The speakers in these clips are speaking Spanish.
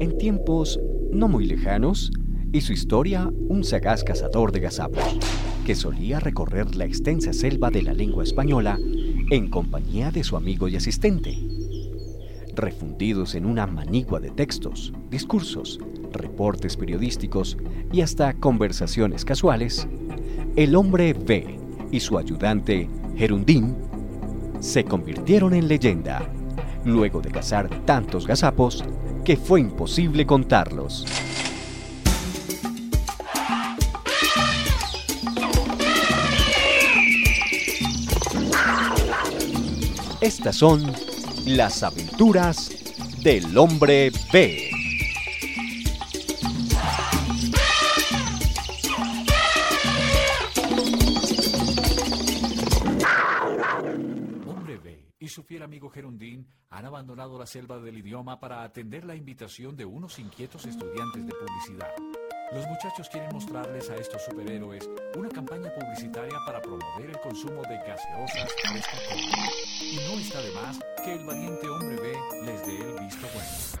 en tiempos no muy lejanos, y su historia un sagaz cazador de gazapos, que solía recorrer la extensa selva de la lengua española en compañía de su amigo y asistente. Refundidos en una manigua de textos, discursos, reportes periodísticos y hasta conversaciones casuales, el hombre B y su ayudante Gerundín se convirtieron en leyenda luego de cazar tantos gazapos que fue imposible contarlos. Estas son las aventuras del hombre B. su fiel amigo Gerundín han abandonado la selva del idioma para atender la invitación de unos inquietos estudiantes de publicidad. Los muchachos quieren mostrarles a estos superhéroes una campaña publicitaria para promover el consumo de gaseosas fresca Cola. Y no está de más que el valiente hombre B les dé el visto bueno.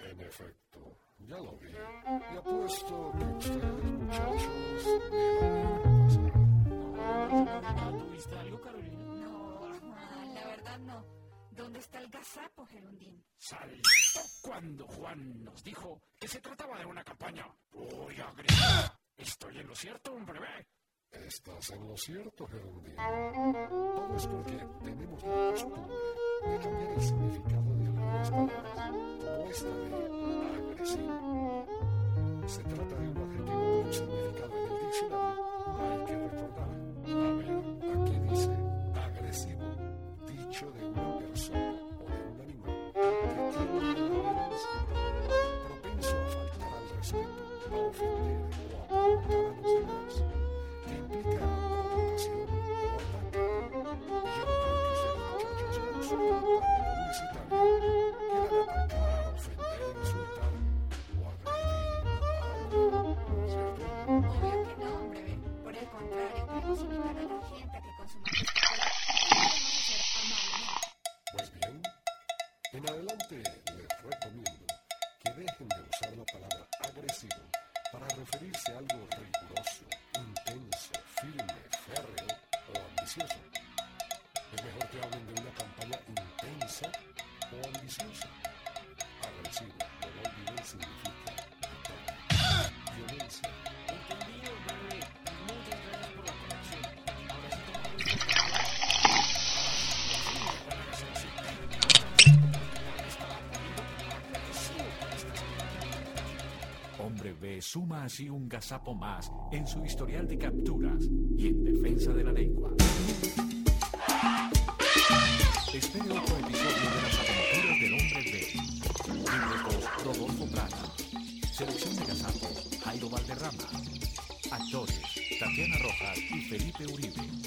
En efecto, ya lo vi. Y apuesto que ustedes, muchachos, vieron ¿Tuviste algo, Carolina? No, ah, la verdad no. ¿Dónde está el gazapo, Gerundín? Saltó cuando Juan nos dijo que se trataba de una campaña muy agresiva. ¿Estoy en lo cierto, hombre B? Estás en lo cierto, Gerundín. Todo es porque tenemos la costumbre de cambiar el significado de algunas palabras, como esta de agresivo. Se trata de un adjetivo con significado en el diccionario. Hay que recordar. A ver, aquí dice agresivo, dicho de Pues bien, en adelante les recomiendo que dejen de usar la palabra agresivo para referirse a algo riguroso, intenso, firme, férreo o ambicioso. Es mejor que hablen de una campaña intensa o ambiciosa. Agresivo, no olviden, significa 9 suma así un gazapo más en su historial de capturas y en defensa de la lengua. Espere otro episodio de las aventuras del hombre B. Libretos Rodolfo Prada. Selección de gazapo Jairo Valderrama. Actores Tatiana Rojas y Felipe Uribe.